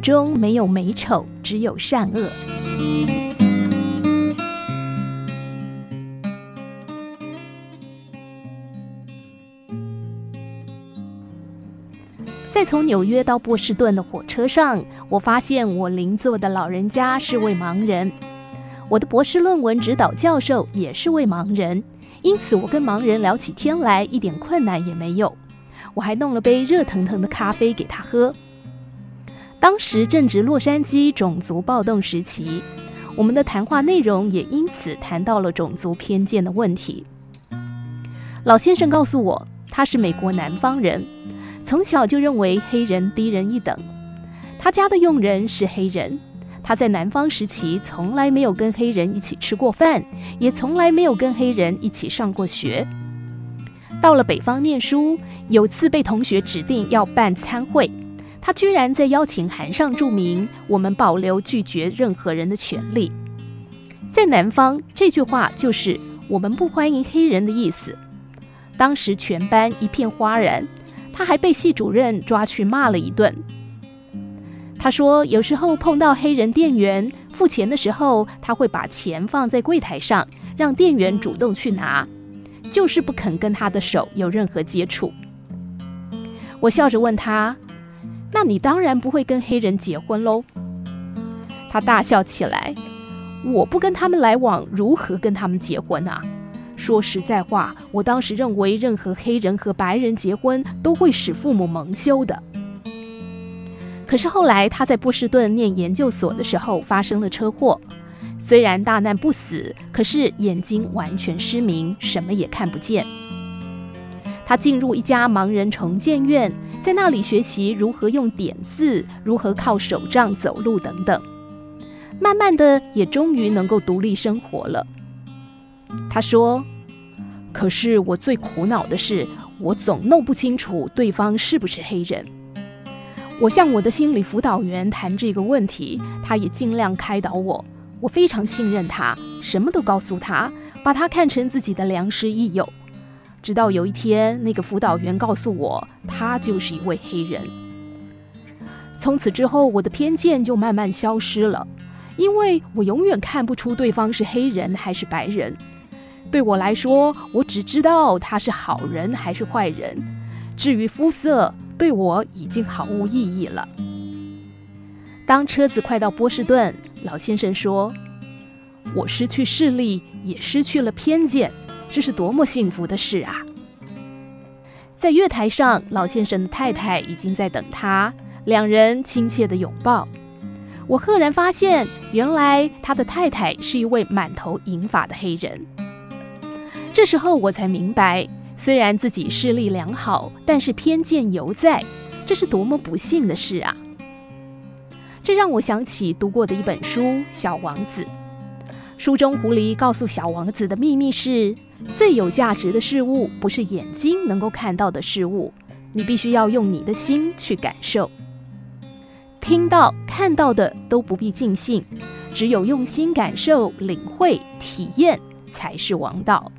中没有美丑，只有善恶。在从纽约到波士顿的火车上，我发现我邻座的老人家是位盲人，我的博士论文指导教授也是位盲人，因此我跟盲人聊起天来一点困难也没有。我还弄了杯热腾腾的咖啡给他喝。当时正值洛杉矶种族暴动时期，我们的谈话内容也因此谈到了种族偏见的问题。老先生告诉我，他是美国南方人。从小就认为黑人低人一等，他家的佣人是黑人，他在南方时期从来没有跟黑人一起吃过饭，也从来没有跟黑人一起上过学。到了北方念书，有次被同学指定要办餐会，他居然在邀请函上注明“我们保留拒绝任何人的权利”。在南方，这句话就是“我们不欢迎黑人”的意思。当时全班一片哗然。他还被系主任抓去骂了一顿。他说，有时候碰到黑人店员付钱的时候，他会把钱放在柜台上，让店员主动去拿，就是不肯跟他的手有任何接触。我笑着问他：“那你当然不会跟黑人结婚喽？”他大笑起来：“我不跟他们来往，如何跟他们结婚啊？”说实在话，我当时认为任何黑人和白人结婚都会使父母蒙羞的。可是后来他在波士顿念研究所的时候发生了车祸，虽然大难不死，可是眼睛完全失明，什么也看不见。他进入一家盲人重建院，在那里学习如何用点字，如何靠手杖走路等等，慢慢的也终于能够独立生活了。他说：“可是我最苦恼的是，我总弄不清楚对方是不是黑人。我向我的心理辅导员谈这个问题，他也尽量开导我。我非常信任他，什么都告诉他，把他看成自己的良师益友。直到有一天，那个辅导员告诉我，他就是一位黑人。从此之后，我的偏见就慢慢消失了，因为我永远看不出对方是黑人还是白人。”对我来说，我只知道他是好人还是坏人。至于肤色，对我已经毫无意义了。当车子快到波士顿，老先生说：“我失去视力，也失去了偏见，这是多么幸福的事啊！”在月台上，老先生的太太已经在等他，两人亲切地拥抱。我赫然发现，原来他的太太是一位满头银发的黑人。这时候我才明白，虽然自己视力良好，但是偏见犹在，这是多么不幸的事啊！这让我想起读过的一本书《小王子》，书中狐狸告诉小王子的秘密是：最有价值的事物不是眼睛能够看到的事物，你必须要用你的心去感受。听到、看到的都不必尽兴，只有用心感受、领会、体验才是王道。